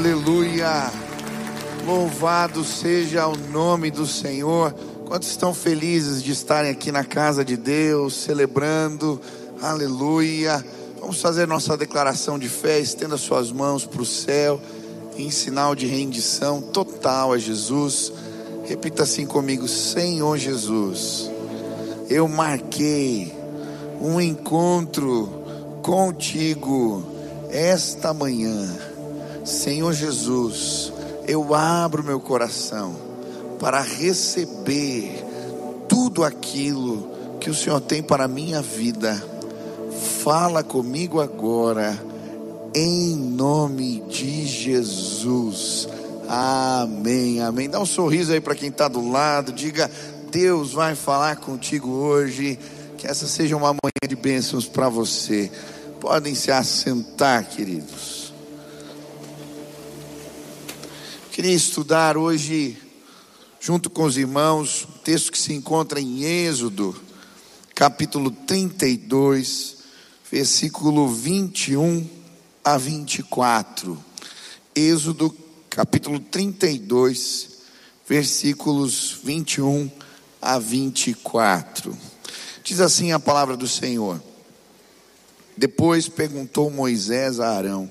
Aleluia. Louvado seja o nome do Senhor. Quantos estão felizes de estarem aqui na casa de Deus, celebrando? Aleluia. Vamos fazer nossa declaração de fé. Estenda suas mãos para o céu, em sinal de rendição total a Jesus. Repita assim comigo: Senhor Jesus, eu marquei um encontro contigo esta manhã. Senhor Jesus, eu abro meu coração para receber tudo aquilo que o Senhor tem para a minha vida. Fala comigo agora, em nome de Jesus. Amém, amém. Dá um sorriso aí para quem está do lado, diga: Deus vai falar contigo hoje. Que essa seja uma manhã de bênçãos para você. Podem se assentar, queridos. Queria estudar hoje, junto com os irmãos, um texto que se encontra em Êxodo, capítulo 32, versículo 21 a 24. Êxodo, capítulo 32, versículos 21 a 24. Diz assim a palavra do Senhor. Depois perguntou Moisés a Arão: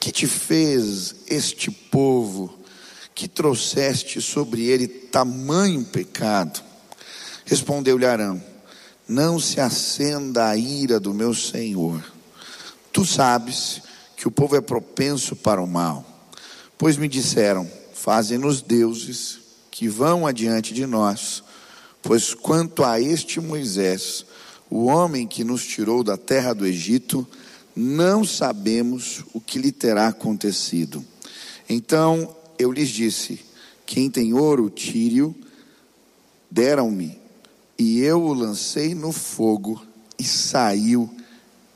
Que te fez este povo que trouxeste sobre ele tamanho pecado? Respondeu-lhe Arão: Não se acenda a ira do meu senhor. Tu sabes que o povo é propenso para o mal. Pois me disseram: Fazem-nos deuses que vão adiante de nós. Pois quanto a este Moisés, o homem que nos tirou da terra do Egito, não sabemos o que lhe terá acontecido. Então eu lhes disse: Quem tem ouro, tire-o. Deram-me, e eu o lancei no fogo, e saiu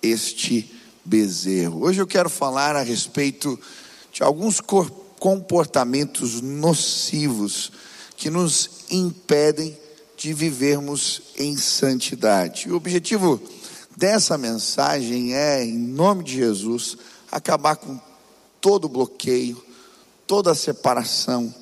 este bezerro. Hoje eu quero falar a respeito de alguns comportamentos nocivos que nos impedem de vivermos em santidade. O objetivo dessa mensagem é, em nome de Jesus, acabar com todo bloqueio, toda separação,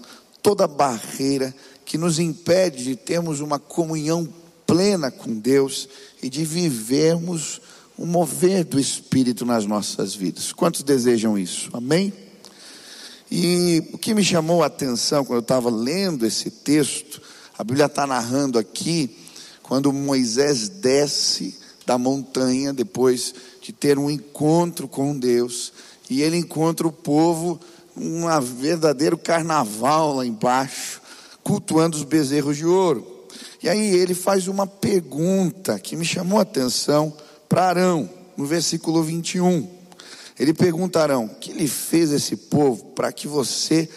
toda barreira que nos impede de termos uma comunhão plena com Deus e de vivermos o mover do Espírito nas nossas vidas. Quantos desejam isso? Amém? E o que me chamou a atenção quando eu estava lendo esse texto, a Bíblia está narrando aqui, quando Moisés desce da montanha, depois de ter um encontro com Deus, e ele encontra o povo, um verdadeiro carnaval lá embaixo, cultuando os bezerros de ouro. E aí ele faz uma pergunta que me chamou a atenção para Arão, no versículo 21. Ele pergunta a Arão: que lhe fez esse povo para que você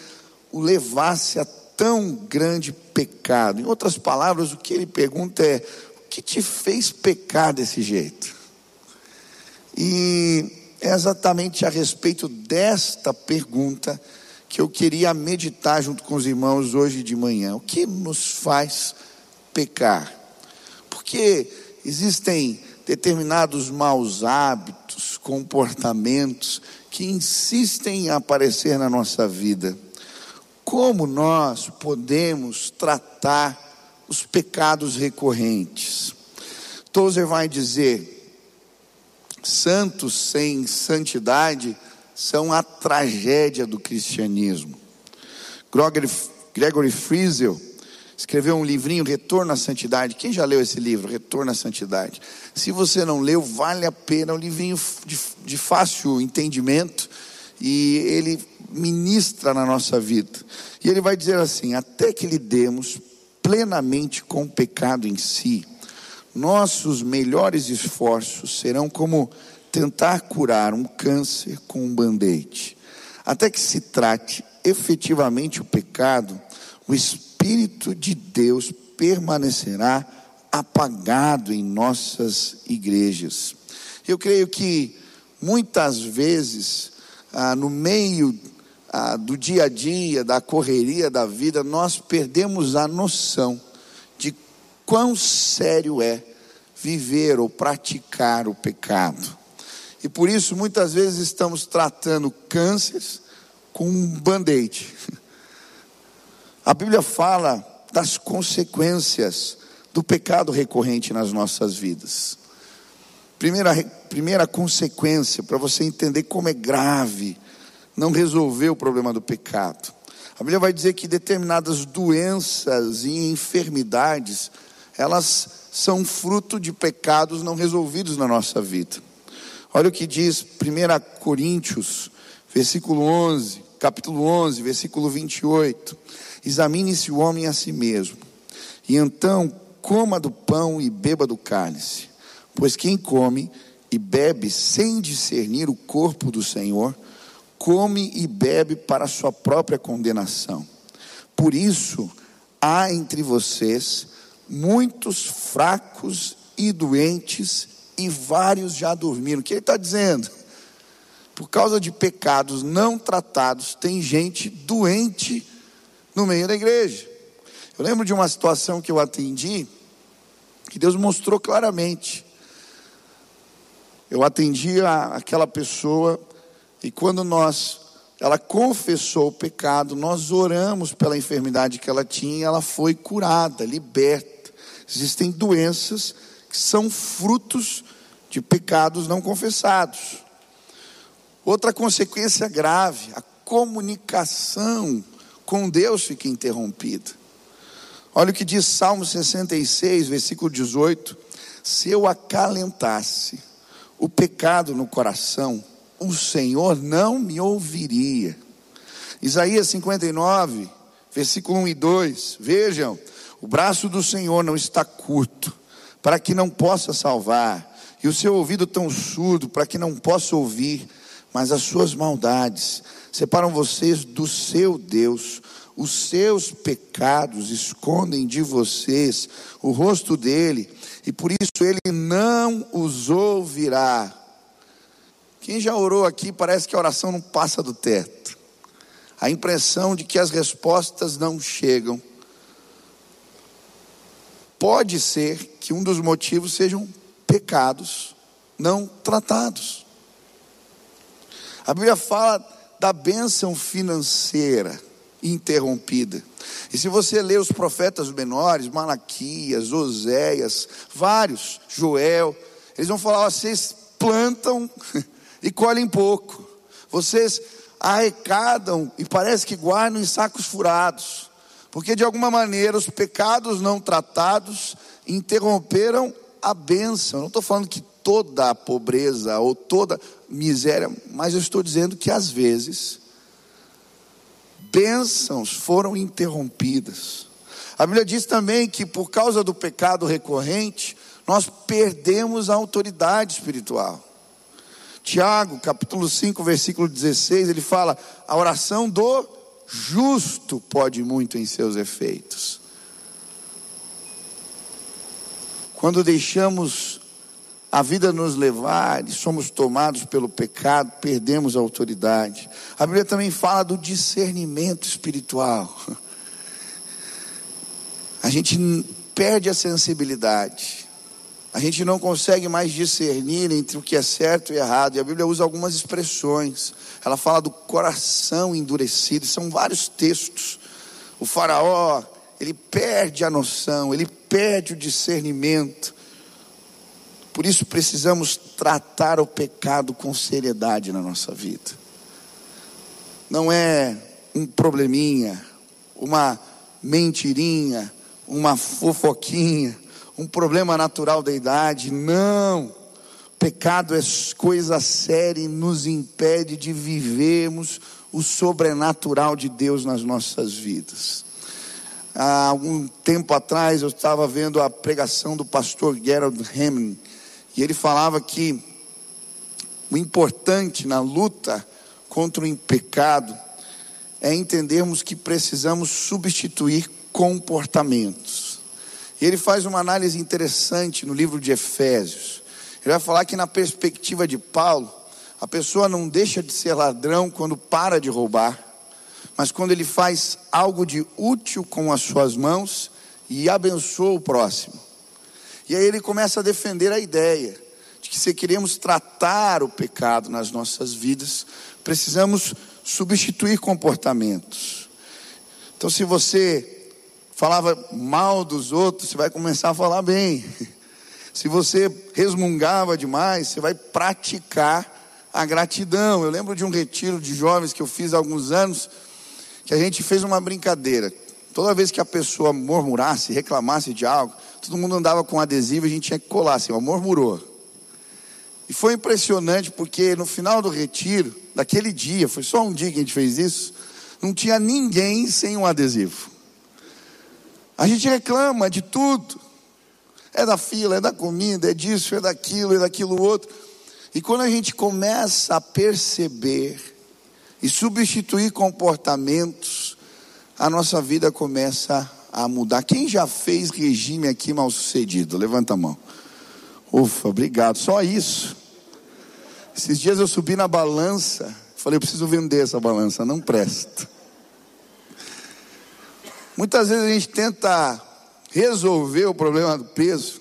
o levasse a tão grande pecado? Em outras palavras, o que ele pergunta é: que te fez pecar desse jeito? E é exatamente a respeito desta pergunta que eu queria meditar junto com os irmãos hoje de manhã. O que nos faz pecar? Porque existem determinados maus hábitos, comportamentos que insistem em aparecer na nossa vida. Como nós podemos tratar os pecados recorrentes? Tozer vai dizer: santos sem santidade são a tragédia do cristianismo. Gregory, Gregory Friesel escreveu um livrinho, Retorno à Santidade. Quem já leu esse livro, Retorno à Santidade? Se você não leu, vale a pena. É um livrinho de, de fácil entendimento e ele ministra na nossa vida. E ele vai dizer assim: até que lidemos plenamente com o pecado em si, nossos melhores esforços serão como tentar curar um câncer com um band-aid. Até que se trate efetivamente o pecado, o Espírito de Deus permanecerá apagado em nossas igrejas. Eu creio que muitas vezes, ah, no meio ah, do dia a dia, da correria da vida, nós perdemos a noção de quão sério é viver ou praticar o pecado. E por isso muitas vezes estamos tratando cânceres com um band-aid. A Bíblia fala das consequências do pecado recorrente nas nossas vidas. Primeira, primeira consequência, para você entender como é grave não resolver o problema do pecado. A Bíblia vai dizer que determinadas doenças e enfermidades, elas são fruto de pecados não resolvidos na nossa vida. Olha o que diz 1 Coríntios, versículo 11, capítulo 11, versículo 28. Examine-se o homem a si mesmo, e então coma do pão e beba do cálice, pois quem come e bebe sem discernir o corpo do Senhor, come e bebe para a sua própria condenação. Por isso, há entre vocês muitos fracos e doentes, e vários já dormiram. O que ele está dizendo? Por causa de pecados não tratados, tem gente doente no meio da igreja. Eu lembro de uma situação que eu atendi, que Deus mostrou claramente. Eu atendi a, aquela pessoa e quando nós ela confessou o pecado, nós oramos pela enfermidade que ela tinha, ela foi curada, liberta. Existem doenças que são frutos de pecados não confessados. Outra consequência grave, a comunicação com Deus fica interrompida. Olha o que diz Salmo 66, versículo 18: Se eu acalentasse o pecado no coração, o Senhor não me ouviria. Isaías 59, versículo 1 e 2. Vejam, o braço do Senhor não está curto, para que não possa salvar, e o seu ouvido tão surdo, para que não possa ouvir, mas as suas maldades separam vocês do seu Deus. Os seus pecados escondem de vocês o rosto dele, e por isso ele não os ouvirá. Quem já orou aqui parece que a oração não passa do teto. A impressão de que as respostas não chegam. Pode ser que um dos motivos sejam pecados não tratados. A Bíblia fala da bênção financeira interrompida. E se você ler os profetas menores, Malaquias, Oséias, vários, Joel, eles vão falar: vocês plantam e colhem pouco. Vocês arrecadam e parece que guardam em sacos furados, porque de alguma maneira os pecados não tratados interromperam a bênção. Não estou falando que toda a pobreza ou toda miséria, mas eu estou dizendo que às vezes bênçãos foram interrompidas. A Bíblia diz também que por causa do pecado recorrente, nós perdemos a autoridade espiritual. Tiago, capítulo 5, versículo 16, ele fala: a oração do justo pode muito em seus efeitos. Quando deixamos a vida nos levar e somos tomados pelo pecado, perdemos a autoridade. A Bíblia também fala do discernimento espiritual. A gente perde a sensibilidade. A gente não consegue mais discernir entre o que é certo e errado. E a Bíblia usa algumas expressões. Ela fala do coração endurecido. São vários textos. O faraó, ele perde a noção, ele perde o discernimento. Por isso precisamos tratar o pecado com seriedade na nossa vida. Não é um probleminha, uma mentirinha, uma fofoquinha um problema natural da idade. Não. Pecado é coisa séria e nos impede de vivermos o sobrenatural de Deus nas nossas vidas. Há algum tempo atrás eu estava vendo a pregação do pastor Gerald Heming e ele falava que o importante na luta contra o pecado é entendermos que precisamos substituir comportamentos. E ele faz uma análise interessante no livro de Efésios. Ele vai falar que, na perspectiva de Paulo, a pessoa não deixa de ser ladrão quando para de roubar, mas quando ele faz algo de útil com as suas mãos e abençoa o próximo. E aí ele começa a defender a ideia de que se queremos tratar o pecado nas nossas vidas, precisamos substituir comportamentos. Então, se você falava mal dos outros, você vai começar a falar bem. Se você resmungava demais, você vai praticar a gratidão. Eu lembro de um retiro de jovens que eu fiz há alguns anos, que a gente fez uma brincadeira. Toda vez que a pessoa murmurasse, reclamasse de algo, todo mundo andava com adesivo e a gente tinha que colar assim, ó, murmurou. E foi impressionante porque no final do retiro, daquele dia, foi só um dia que a gente fez isso, não tinha ninguém sem um adesivo. A gente reclama de tudo. É da fila, é da comida, é disso, é daquilo, é daquilo outro. E quando a gente começa a perceber e substituir comportamentos, a nossa vida começa a mudar. Quem já fez regime aqui mal sucedido? Levanta a mão. Ufa, obrigado. Só isso. Esses dias eu subi na balança, falei, eu preciso vender essa balança, não presta. Muitas vezes a gente tenta resolver o problema do peso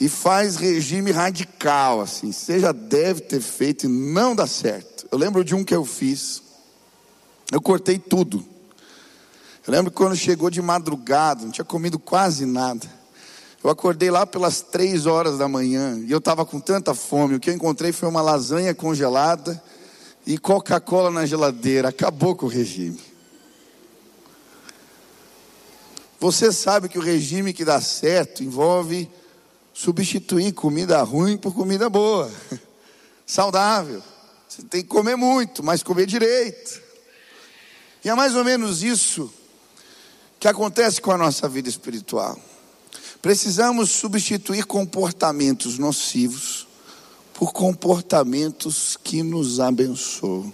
e faz regime radical, assim. Você já deve ter feito e não dá certo. Eu lembro de um que eu fiz. Eu cortei tudo. Eu lembro que quando chegou de madrugada, não tinha comido quase nada. Eu acordei lá pelas três horas da manhã e eu estava com tanta fome. O que eu encontrei foi uma lasanha congelada e Coca-Cola na geladeira. Acabou com o regime. Você sabe que o regime que dá certo envolve substituir comida ruim por comida boa, saudável. Você tem que comer muito, mas comer direito. E é mais ou menos isso que acontece com a nossa vida espiritual. Precisamos substituir comportamentos nocivos por comportamentos que nos abençoam.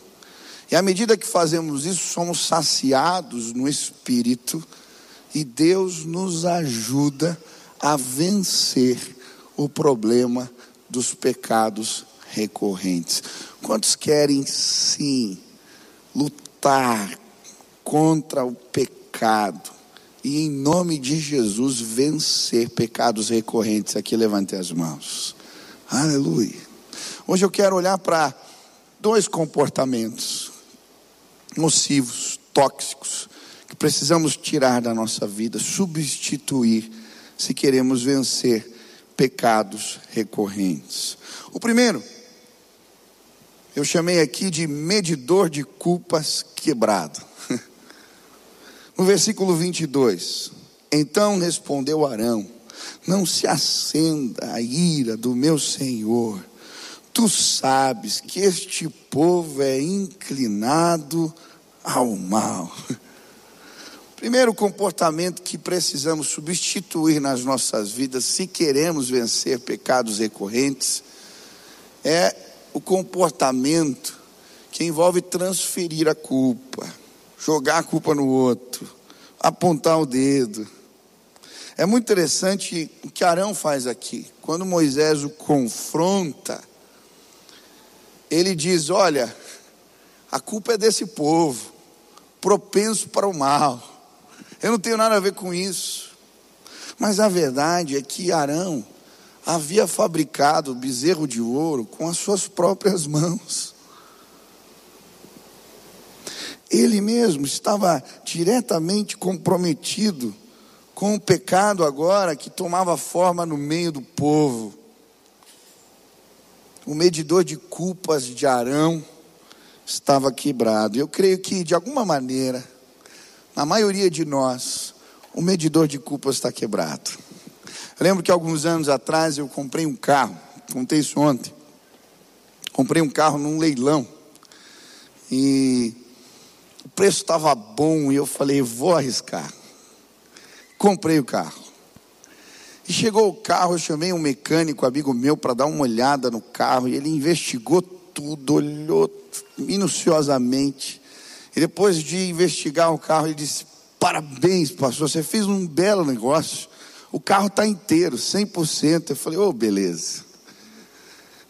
E à medida que fazemos isso, somos saciados no espírito e Deus nos ajuda a vencer o problema dos pecados recorrentes. Quantos querem sim lutar contra o pecado e em nome de Jesus vencer pecados recorrentes? Aqui levante as mãos. Aleluia. Hoje eu quero olhar para dois comportamentos nocivos, tóxicos, precisamos tirar da nossa vida, substituir, se queremos vencer pecados recorrentes. O primeiro, eu chamei aqui de medidor de culpas quebrado. No versículo 22, então respondeu Arão: Não se acenda a ira do meu senhor. Tu sabes que este povo é inclinado ao mal. Primeiro comportamento que precisamos substituir nas nossas vidas, se queremos vencer pecados recorrentes, é o comportamento que envolve transferir a culpa, jogar a culpa no outro, apontar o dedo. É muito interessante o que Arão faz aqui. Quando Moisés o confronta, ele diz: Olha, a culpa é desse povo, propenso para o mal. Eu não tenho nada a ver com isso. Mas a verdade é que Arão havia fabricado o bezerro de ouro com as suas próprias mãos. Ele mesmo estava diretamente comprometido com o pecado agora que tomava forma no meio do povo. O medidor de culpas de Arão estava quebrado. Eu creio que, de alguma maneira, na maioria de nós, o medidor de culpas está quebrado. Eu lembro que alguns anos atrás eu comprei um carro, contei isso ontem. Comprei um carro num leilão e o preço estava bom e eu falei, vou arriscar. Comprei o carro. E chegou o carro, eu chamei um mecânico, amigo meu, para dar uma olhada no carro e ele investigou tudo, olhou minuciosamente. E depois de investigar o carro, ele disse: Parabéns, pastor, você fez um belo negócio. O carro está inteiro, 100%. Eu falei: Oh, beleza.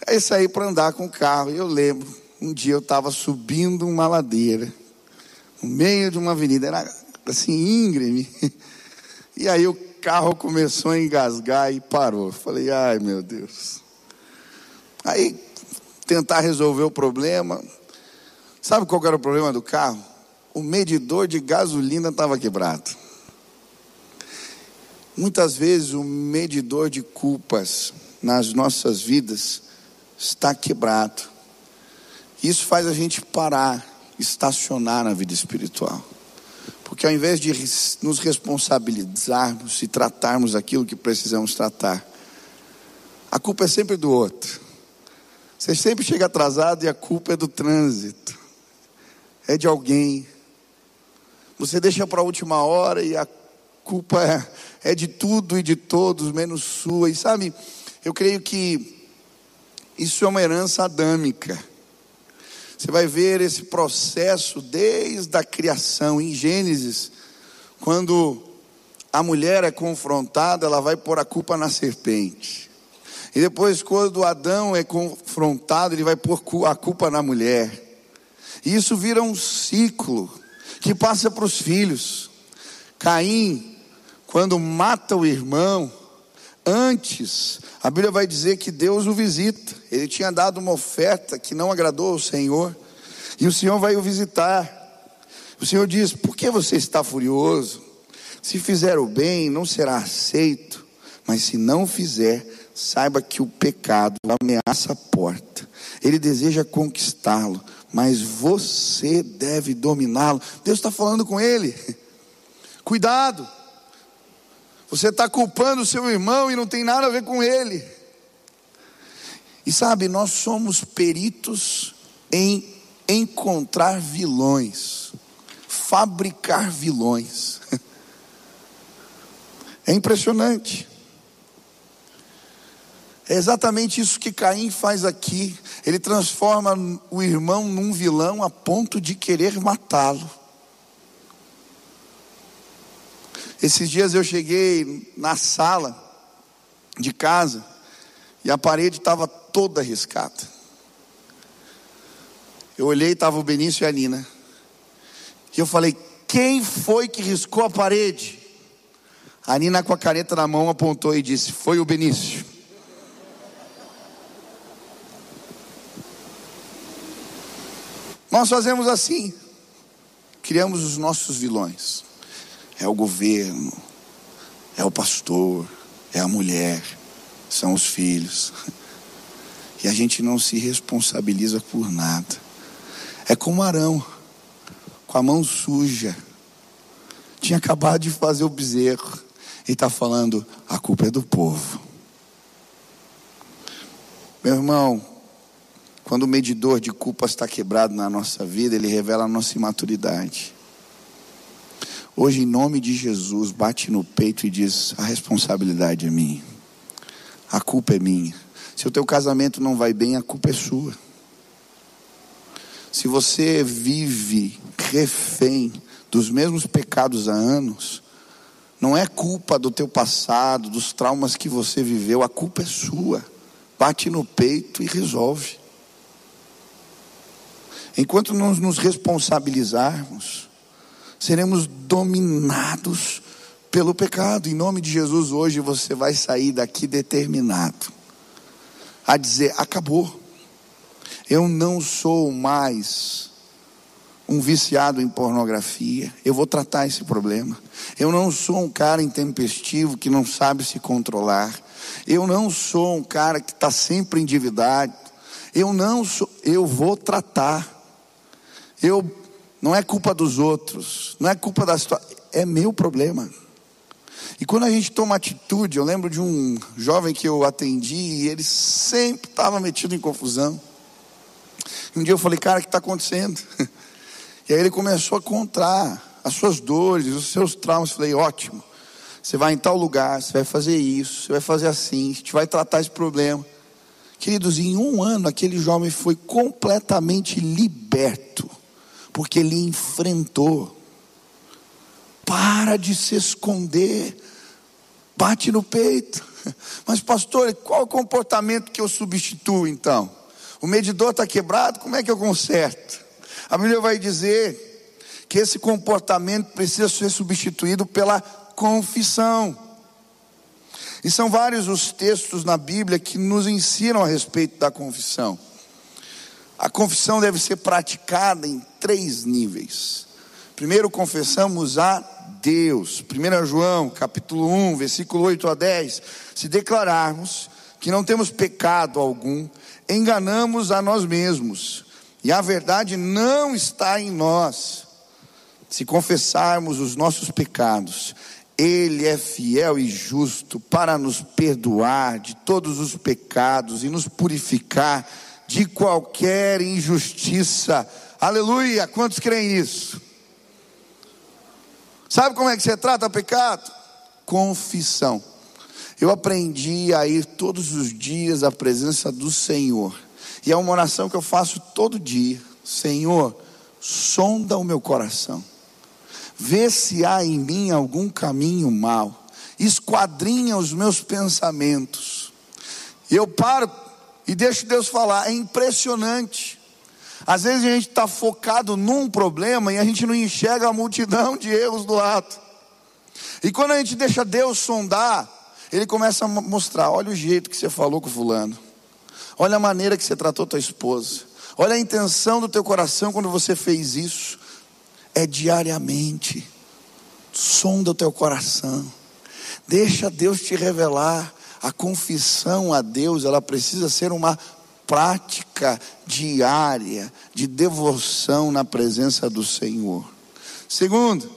Aí saí para andar com o carro. E eu lembro, um dia eu estava subindo uma ladeira, no meio de uma avenida, era assim, íngreme. E aí o carro começou a engasgar e parou. Eu falei: Ai, meu Deus. Aí, tentar resolver o problema Sabe qual era o problema do carro? O medidor de gasolina estava quebrado. Muitas vezes o medidor de culpas nas nossas vidas está quebrado. Isso faz a gente parar, estacionar na vida espiritual. Porque ao invés de nos responsabilizarmos e tratarmos aquilo que precisamos tratar, a culpa é sempre do outro. Você sempre chega atrasado e a culpa é do trânsito, é de alguém. Você deixa para a última hora e a culpa é, é de tudo e de todos, menos sua. E sabe, eu creio que isso é uma herança adâmica. Você vai ver esse processo desde a criação, em Gênesis, quando a mulher é confrontada, ela vai pôr a culpa na serpente. E depois, quando Adão é confrontado, ele vai pôr a culpa na mulher. E isso vira um ciclo que passa para os filhos. Caim, quando mata o irmão, antes, a Bíblia vai dizer que Deus o visita. Ele tinha dado uma oferta que não agradou ao Senhor, e o Senhor vai o visitar. O Senhor diz: Por que você está furioso? Se fizer o bem, não será aceito, mas se não fizer, saiba que o pecado ameaça a porta. Ele deseja conquistá-lo, mas você deve dominá-lo. Deus está falando com ele. Cuidado. Você está culpando o seu irmão e não tem nada a ver com ele. E sabe, nós somos peritos em encontrar vilões, fabricar vilões. É impressionante. É exatamente isso que Caim faz aqui. Ele transforma o irmão num vilão a ponto de querer matá-lo. Esses dias eu cheguei na sala de casa e a parede estava toda riscada. Eu olhei, estava o Benício e a Nina. E eu falei: quem foi que riscou a parede? A Nina, com a caneta na mão, apontou e disse: Foi o Benício. Nós fazemos assim, criamos os nossos vilões. É o governo, é o pastor, é a mulher, são os filhos. E a gente não se responsabiliza por nada. É como Arão, com a mão suja. Tinha acabado de fazer o bezerro. E está falando: a culpa é do povo. Meu irmão, quando o medidor de culpa está quebrado na nossa vida, ele revela a nossa imaturidade. Hoje, em nome de Jesus, bate no peito e diz: a responsabilidade é minha, a culpa é minha. Se o teu casamento não vai bem, a culpa é sua. Se você vive refém dos mesmos pecados há anos, não é culpa do teu passado, dos traumas que você viveu, a culpa é sua. Bate no peito e resolve. Enquanto não nos responsabilizarmos, seremos dominados pelo pecado. Em nome de Jesus, hoje você vai sair daqui determinado a dizer: acabou. Eu não sou mais um viciado em pornografia. Eu vou tratar esse problema. Eu não sou um cara intempestivo que não sabe se controlar. Eu não sou um cara que está sempre endividado. Eu não sou. Eu vou tratar. Eu não é culpa dos outros, não é culpa da situação, é meu problema. E quando a gente toma atitude, eu lembro de um jovem que eu atendi e ele sempre estava metido em confusão. Um dia eu falei, cara, o que está acontecendo? E aí ele começou a contar as suas dores, os seus traumas. Eu falei, ótimo. Você vai em tal lugar, você vai fazer isso, você vai fazer assim, a gente vai tratar esse problema. Queridos, em um ano aquele jovem foi completamente liberto porque ele enfrentou. Para de se esconder, bate no peito. Mas, pastor, qual o comportamento que eu substituo então? O medidor está quebrado, como é que eu conserto? A Bíblia vai dizer que esse comportamento precisa ser substituído pela confissão. E são vários os textos na Bíblia que nos ensinam a respeito da confissão. A confissão deve ser praticada em três níveis. Primeiro, confessamos a Deus. 1 João, capítulo 1, versículo 8 a 10. Se declararmos que não temos pecado algum, enganamos a nós mesmos, e a verdade não está em nós. Se confessarmos os nossos pecados, Ele é fiel e justo para nos perdoar de todos os pecados e nos purificar de qualquer injustiça. Aleluia! Quantos creem nisso? Sabe como é que você trata pecado? Confissão. Eu aprendi a ir todos os dias à presença do Senhor. E é uma oração que eu faço todo dia. Senhor, sonda o meu coração. Vê se há em mim algum caminho mau. Esquadrinha os meus pensamentos. Eu paro e deixo Deus falar. É impressionante. Às vezes a gente está focado num problema e a gente não enxerga a multidão de erros do lado. E quando a gente deixa Deus sondar, Ele começa a mostrar: olha o jeito que você falou com Fulano, olha a maneira que você tratou tua esposa, olha a intenção do teu coração quando você fez isso. É diariamente, sonda o teu coração, deixa Deus te revelar. A confissão a Deus, ela precisa ser uma prática diária de devoção na presença do Senhor. Segundo,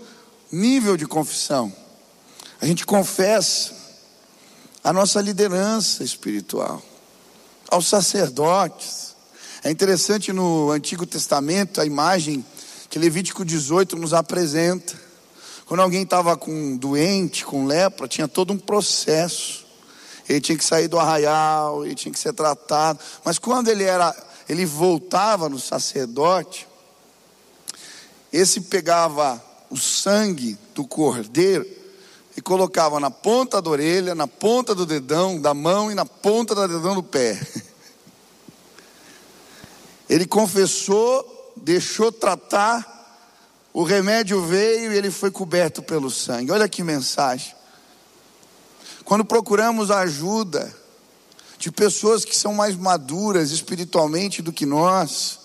nível de confissão. A gente confessa a nossa liderança espiritual, aos sacerdotes. É interessante no Antigo Testamento a imagem que Levítico 18 nos apresenta. Quando alguém estava com doente, com lepra, tinha todo um processo ele tinha que sair do arraial, ele tinha que ser tratado. Mas quando ele era, ele voltava no sacerdote, esse pegava o sangue do cordeiro e colocava na ponta da orelha, na ponta do dedão da mão e na ponta do dedão do pé. Ele confessou, deixou tratar, o remédio veio e ele foi coberto pelo sangue. Olha que mensagem. Quando procuramos a ajuda de pessoas que são mais maduras espiritualmente do que nós,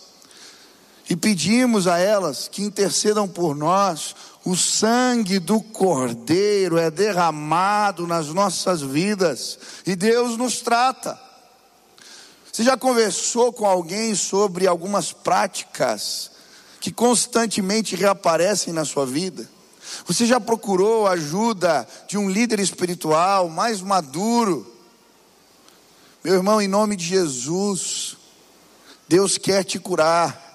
e pedimos a elas que intercedam por nós, o sangue do Cordeiro é derramado nas nossas vidas e Deus nos trata. Você já conversou com alguém sobre algumas práticas que constantemente reaparecem na sua vida? Você já procurou a ajuda de um líder espiritual mais maduro? Meu irmão, em nome de Jesus, Deus quer te curar.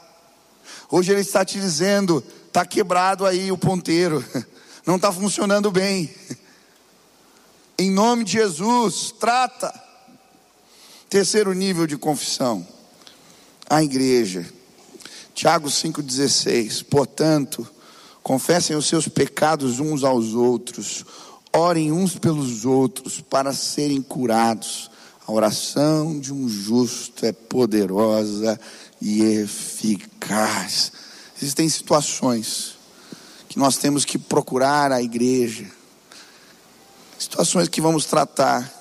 Hoje Ele está te dizendo: está quebrado aí o ponteiro, não está funcionando bem. Em nome de Jesus, trata. Terceiro nível de confissão, a igreja. Tiago 5,16. Portanto, Confessem os seus pecados uns aos outros, orem uns pelos outros para serem curados. A oração de um justo é poderosa e eficaz. Existem situações que nós temos que procurar a igreja, situações que vamos tratar.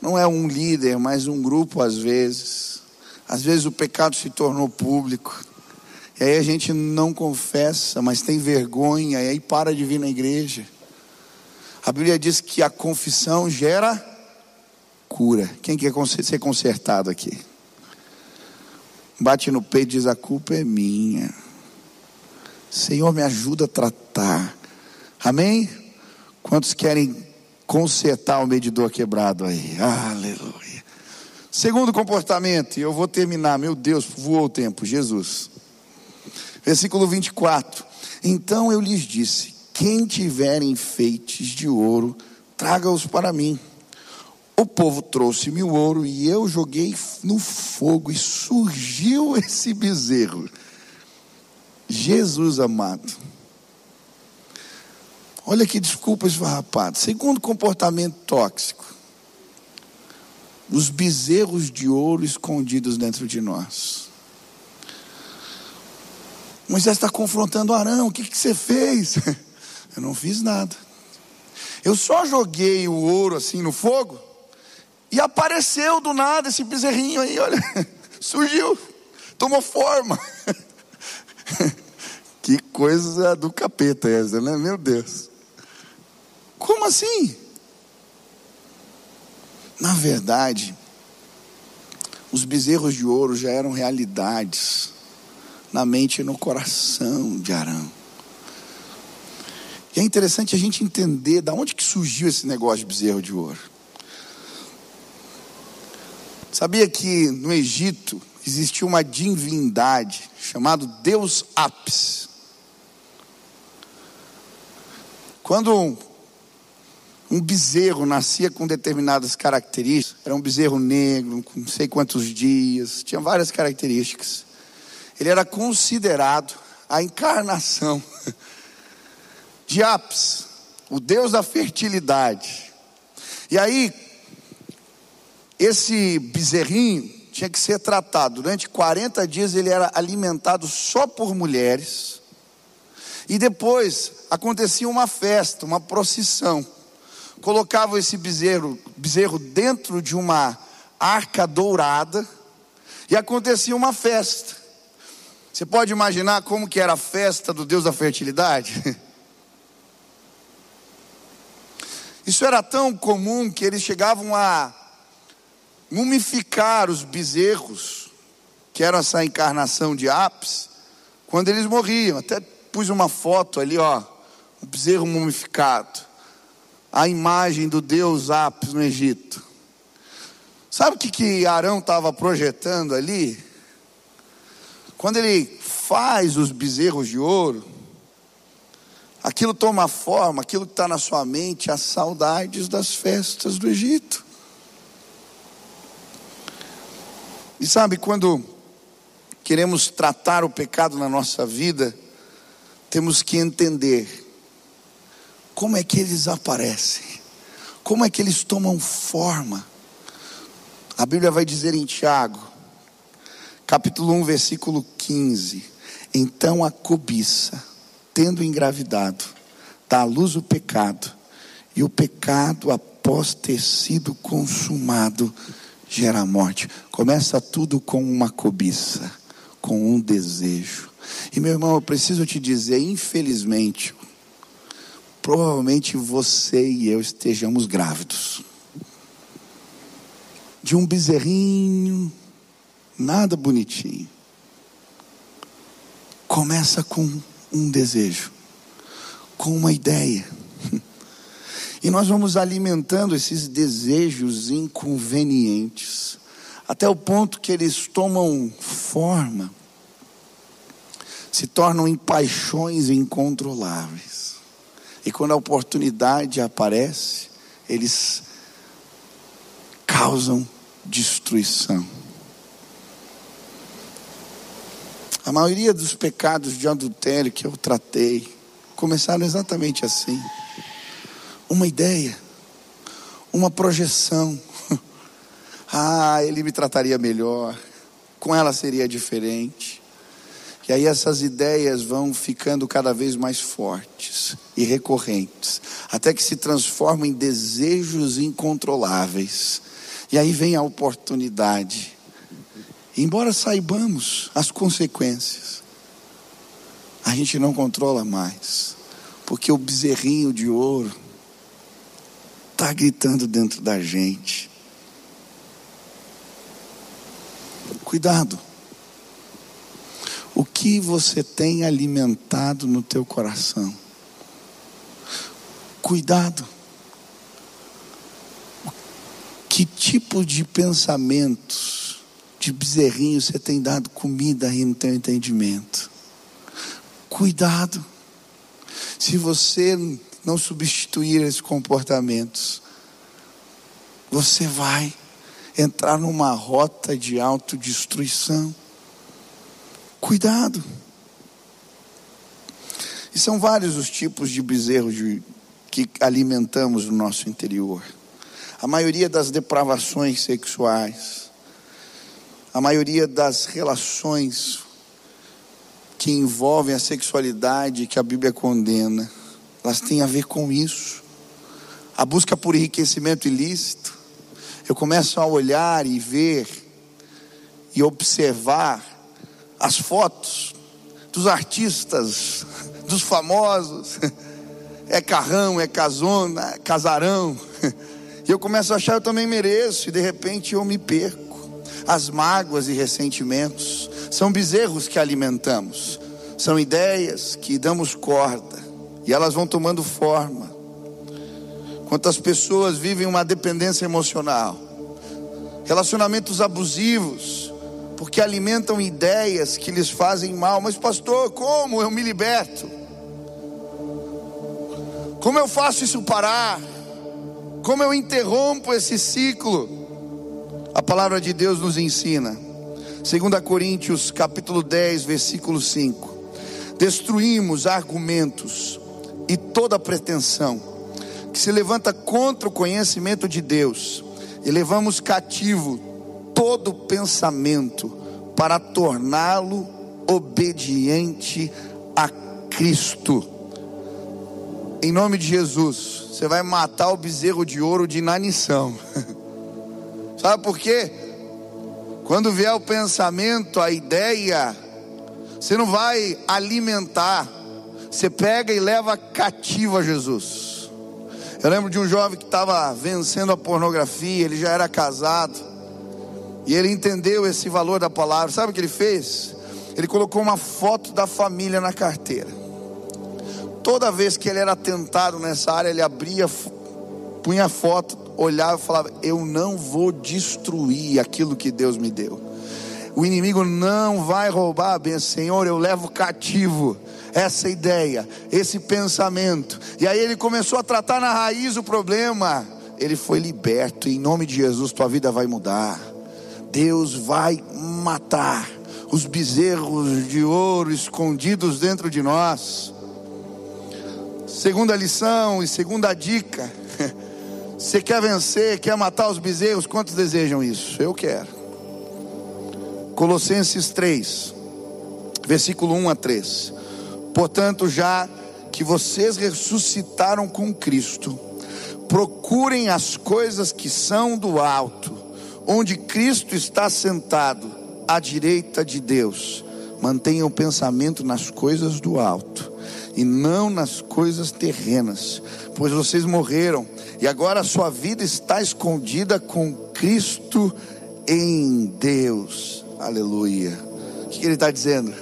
Não é um líder, mas um grupo às vezes. Às vezes o pecado se tornou público. E aí a gente não confessa, mas tem vergonha, e aí para de vir na igreja. A Bíblia diz que a confissão gera cura. Quem quer ser consertado aqui? Bate no peito e diz: A culpa é minha. Senhor, me ajuda a tratar. Amém? Quantos querem consertar o medidor quebrado aí? Aleluia. Segundo comportamento, e eu vou terminar, meu Deus, voou o tempo, Jesus. Versículo 24: Então eu lhes disse: Quem tiver enfeites de ouro, traga-os para mim. O povo trouxe-me o ouro e eu joguei no fogo e surgiu esse bezerro. Jesus amado. Olha que desculpa esfarrapada. Segundo comportamento tóxico, os bezerros de ouro escondidos dentro de nós. Moisés está confrontando Arão: o que, que você fez? Eu não fiz nada. Eu só joguei o ouro assim no fogo e apareceu do nada esse bezerrinho aí, olha, surgiu. tomou forma. que coisa do capeta essa, né? Meu Deus. Como assim? Na verdade, os bezerros de ouro já eram realidades na mente e no coração de Arão. E é interessante a gente entender da onde que surgiu esse negócio de bezerro de ouro. Sabia que no Egito existia uma divindade chamado Deus Apis. Quando um, um bezerro nascia com determinadas características, era um bezerro negro, com não sei quantos dias, tinha várias características. Ele era considerado a encarnação de Apis, o deus da fertilidade. E aí, esse bezerrinho tinha que ser tratado. Durante 40 dias ele era alimentado só por mulheres. E depois acontecia uma festa, uma procissão. Colocavam esse bezerro, bezerro dentro de uma arca dourada e acontecia uma festa. Você pode imaginar como que era a festa do Deus da fertilidade? Isso era tão comum que eles chegavam a mumificar os bezerros, que eram essa encarnação de Apis, quando eles morriam. Até pus uma foto ali, ó, um bezerro mumificado. A imagem do deus Apis no Egito. Sabe o que, que Arão estava projetando ali? Quando ele faz os bezerros de ouro, aquilo toma forma, aquilo que está na sua mente, as saudades das festas do Egito. E sabe, quando queremos tratar o pecado na nossa vida, temos que entender como é que eles aparecem, como é que eles tomam forma. A Bíblia vai dizer em Tiago, capítulo 1, versículo 15: Então a cobiça, tendo engravidado, dá à luz o pecado, e o pecado, após ter sido consumado, gera morte. Começa tudo com uma cobiça, com um desejo. E meu irmão, eu preciso te dizer, infelizmente, provavelmente você e eu estejamos grávidos. De um bezerrinho, nada bonitinho. Começa com um desejo, com uma ideia e nós vamos alimentando esses desejos inconvenientes, até o ponto que eles tomam forma, se tornam em paixões incontroláveis. E quando a oportunidade aparece, eles causam destruição. A maioria dos pecados de adultério que eu tratei começaram exatamente assim uma ideia, uma projeção. ah, ele me trataria melhor, com ela seria diferente. E aí essas ideias vão ficando cada vez mais fortes e recorrentes, até que se transformam em desejos incontroláveis. E aí vem a oportunidade. Embora saibamos as consequências, a gente não controla mais, porque o bezerrinho de ouro está gritando dentro da gente. Cuidado. O que você tem alimentado no teu coração? Cuidado. Que tipo de pensamentos, de bezerrinho você tem dado comida aí no teu entendimento? Cuidado. Se você não substituir esses comportamentos, você vai entrar numa rota de autodestruição. Cuidado. E são vários os tipos de bezerros de, que alimentamos no nosso interior. A maioria das depravações sexuais, a maioria das relações que envolvem a sexualidade que a Bíblia condena elas têm a ver com isso. A busca por enriquecimento ilícito. Eu começo a olhar e ver e observar as fotos dos artistas, dos famosos. É carrão, é casona, é casarão. E eu começo a achar eu também mereço, e de repente eu me perco. As mágoas e ressentimentos são bezerros que alimentamos, são ideias que damos corda, e elas vão tomando forma. Quantas pessoas vivem uma dependência emocional, relacionamentos abusivos, porque alimentam ideias que lhes fazem mal. Mas, pastor, como eu me liberto? Como eu faço isso parar? Como eu interrompo esse ciclo? A palavra de Deus nos ensina. 2 Coríntios capítulo 10, versículo 5. Destruímos argumentos e toda pretensão que se levanta contra o conhecimento de Deus e levamos cativo todo pensamento para torná-lo obediente a Cristo. Em nome de Jesus, você vai matar o bezerro de ouro de inanição. Sabe por quê? Quando vier o pensamento, a ideia, você não vai alimentar, você pega e leva cativo a Jesus. Eu lembro de um jovem que estava vencendo a pornografia, ele já era casado, e ele entendeu esse valor da palavra. Sabe o que ele fez? Ele colocou uma foto da família na carteira. Toda vez que ele era tentado nessa área, ele abria, punha a foto, olhava e falava: Eu não vou destruir aquilo que Deus me deu. O inimigo não vai roubar a Senhor. Eu levo cativo essa ideia, esse pensamento. E aí ele começou a tratar na raiz o problema. Ele foi liberto. Em nome de Jesus, tua vida vai mudar. Deus vai matar os bezerros de ouro escondidos dentro de nós. Segunda lição e segunda dica. Você quer vencer, quer matar os bezerros? Quantos desejam isso? Eu quero. Colossenses 3, versículo 1 a 3. Portanto, já que vocês ressuscitaram com Cristo, procurem as coisas que são do alto, onde Cristo está sentado à direita de Deus. Mantenham o pensamento nas coisas do alto e não nas coisas terrenas, pois vocês morreram e agora a sua vida está escondida com Cristo em Deus. Aleluia. O que ele está dizendo?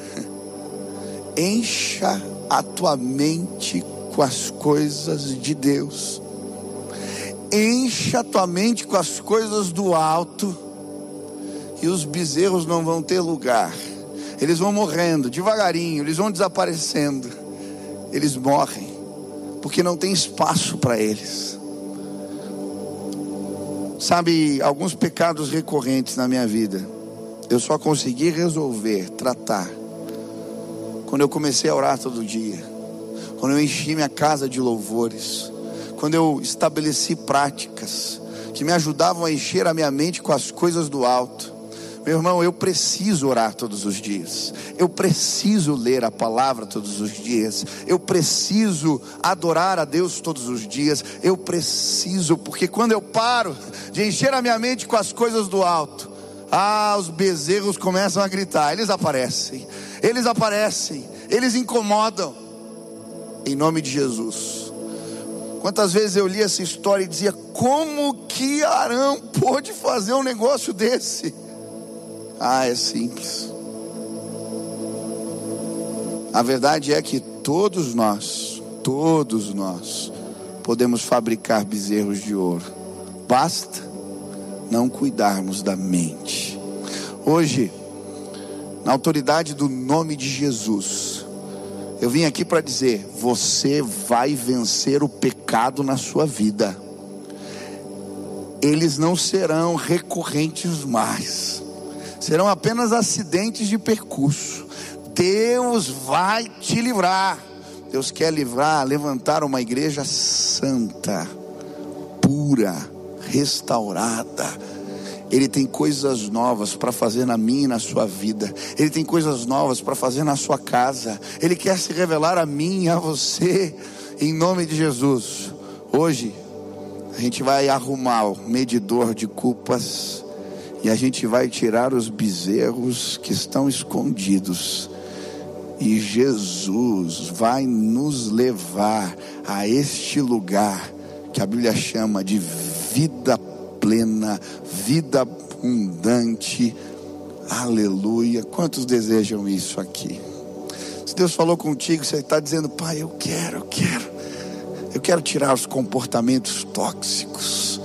Encha a tua mente com as coisas de Deus. Encha a tua mente com as coisas do alto, e os bezerros não vão ter lugar. Eles vão morrendo devagarinho, eles vão desaparecendo eles morrem, porque não tem espaço para eles. Sabe, alguns pecados recorrentes na minha vida, eu só consegui resolver, tratar, quando eu comecei a orar todo dia, quando eu enchi minha casa de louvores, quando eu estabeleci práticas que me ajudavam a encher a minha mente com as coisas do alto. Meu irmão, eu preciso orar todos os dias. Eu preciso ler a palavra todos os dias. Eu preciso adorar a Deus todos os dias. Eu preciso, porque quando eu paro de encher a minha mente com as coisas do alto, ah, os bezerros começam a gritar. Eles aparecem. Eles aparecem. Eles incomodam. Em nome de Jesus. Quantas vezes eu li essa história e dizia: como que Arão pôde fazer um negócio desse? Ah, é simples. A verdade é que todos nós, todos nós, podemos fabricar bezerros de ouro. Basta não cuidarmos da mente. Hoje, na autoridade do nome de Jesus, eu vim aqui para dizer: você vai vencer o pecado na sua vida. Eles não serão recorrentes mais serão apenas acidentes de percurso. Deus vai te livrar. Deus quer livrar, levantar uma igreja santa, pura, restaurada. Ele tem coisas novas para fazer na minha e na sua vida. Ele tem coisas novas para fazer na sua casa. Ele quer se revelar a mim e a você, em nome de Jesus. Hoje, a gente vai arrumar o medidor de culpas E a gente vai tirar os bezerros que estão escondidos. E Jesus vai nos levar a este lugar que a Bíblia chama de vida plena, vida abundante. Aleluia. Quantos desejam isso aqui? Se Deus falou contigo, você está dizendo, Pai, eu quero, eu quero. Eu quero tirar os comportamentos tóxicos.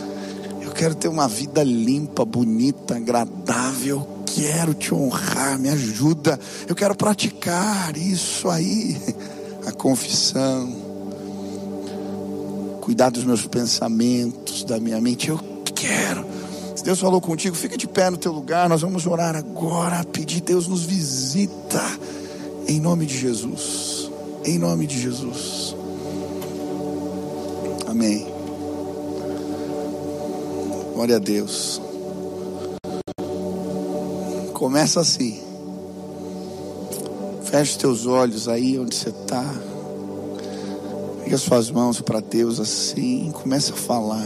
Quero ter uma vida limpa, bonita, agradável. Quero te honrar, me ajuda. Eu quero praticar isso aí. A confissão. Cuidar dos meus pensamentos, da minha mente. Eu quero. Se Deus falou contigo, fica de pé no teu lugar. Nós vamos orar agora, pedir Deus nos visita. Em nome de Jesus. Em nome de Jesus. Amém. Glória a Deus. Começa assim. Feche os teus olhos aí onde você está. Pega suas mãos para Deus assim. Começa a falar.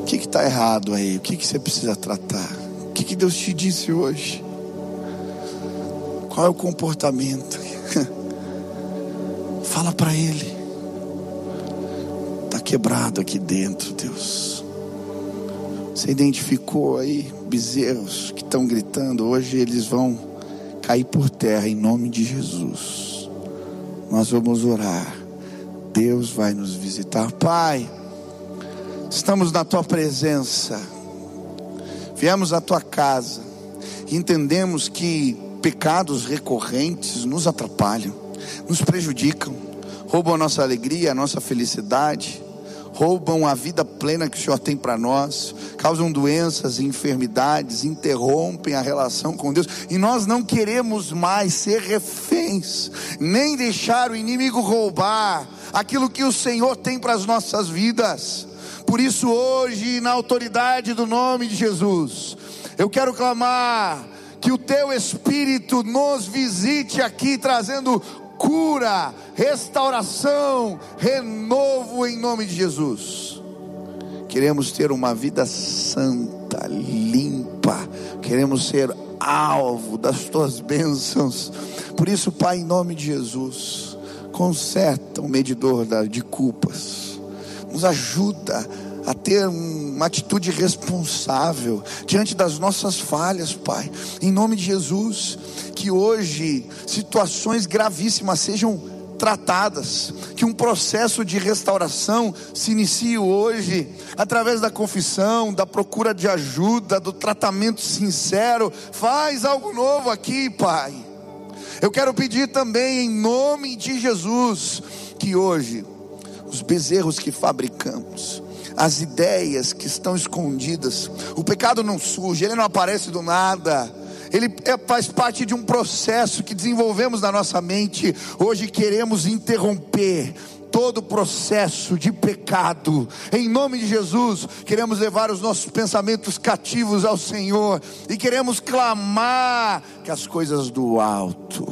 O que está errado aí? O que, que você precisa tratar? O que, que Deus te disse hoje? Qual é o comportamento? Fala para Ele quebrado aqui dentro, Deus. Você identificou aí bezerros que estão gritando, hoje eles vão cair por terra em nome de Jesus. Nós vamos orar. Deus vai nos visitar. Pai, estamos na tua presença. Viemos à tua casa. Entendemos que pecados recorrentes nos atrapalham, nos prejudicam, roubam a nossa alegria, a nossa felicidade roubam a vida plena que o Senhor tem para nós, causam doenças e enfermidades, interrompem a relação com Deus, e nós não queremos mais ser reféns, nem deixar o inimigo roubar aquilo que o Senhor tem para as nossas vidas. Por isso, hoje, na autoridade do nome de Jesus, eu quero clamar que o teu Espírito nos visite aqui, trazendo cura, restauração, renovo em nome de Jesus. Queremos ter uma vida santa, limpa, queremos ser alvo das tuas bênçãos. Por isso, Pai, em nome de Jesus, conserta o medidor de culpas, nos ajuda a ter uma atitude responsável diante das nossas falhas, Pai. Em nome de Jesus, que hoje situações gravíssimas sejam tratadas, que um processo de restauração se inicie hoje, através da confissão, da procura de ajuda, do tratamento sincero. Faz algo novo aqui, Pai. Eu quero pedir também, em nome de Jesus, que hoje os bezerros que fabricamos, as ideias que estão escondidas. O pecado não surge, ele não aparece do nada. Ele é, faz parte de um processo que desenvolvemos na nossa mente. Hoje queremos interromper todo processo de pecado. Em nome de Jesus, queremos levar os nossos pensamentos cativos ao Senhor e queremos clamar que as coisas do alto,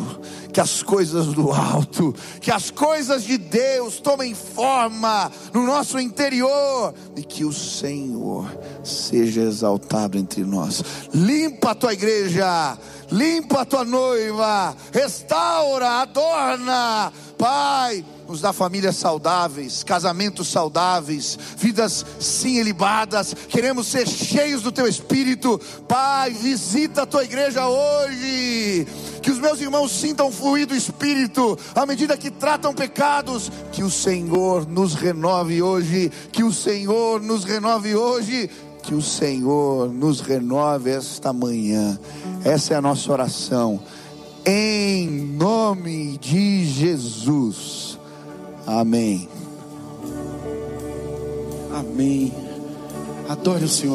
que as coisas do alto, que as coisas de Deus tomem forma no nosso interior e que o Senhor seja exaltado entre nós. Limpa a tua igreja, limpa a tua noiva, restaura, adorna, Pai nos dá famílias saudáveis, casamentos saudáveis, vidas sim ilibadas. Queremos ser cheios do Teu Espírito. Pai, visita a Tua igreja hoje. Que os meus irmãos sintam fluir do Espírito à medida que tratam pecados. Que o Senhor nos renove hoje. Que o Senhor nos renove hoje. Que o Senhor nos renove esta manhã. Essa é a nossa oração. Em nome de Jesus. Amém. Amém. Adore o Senhor.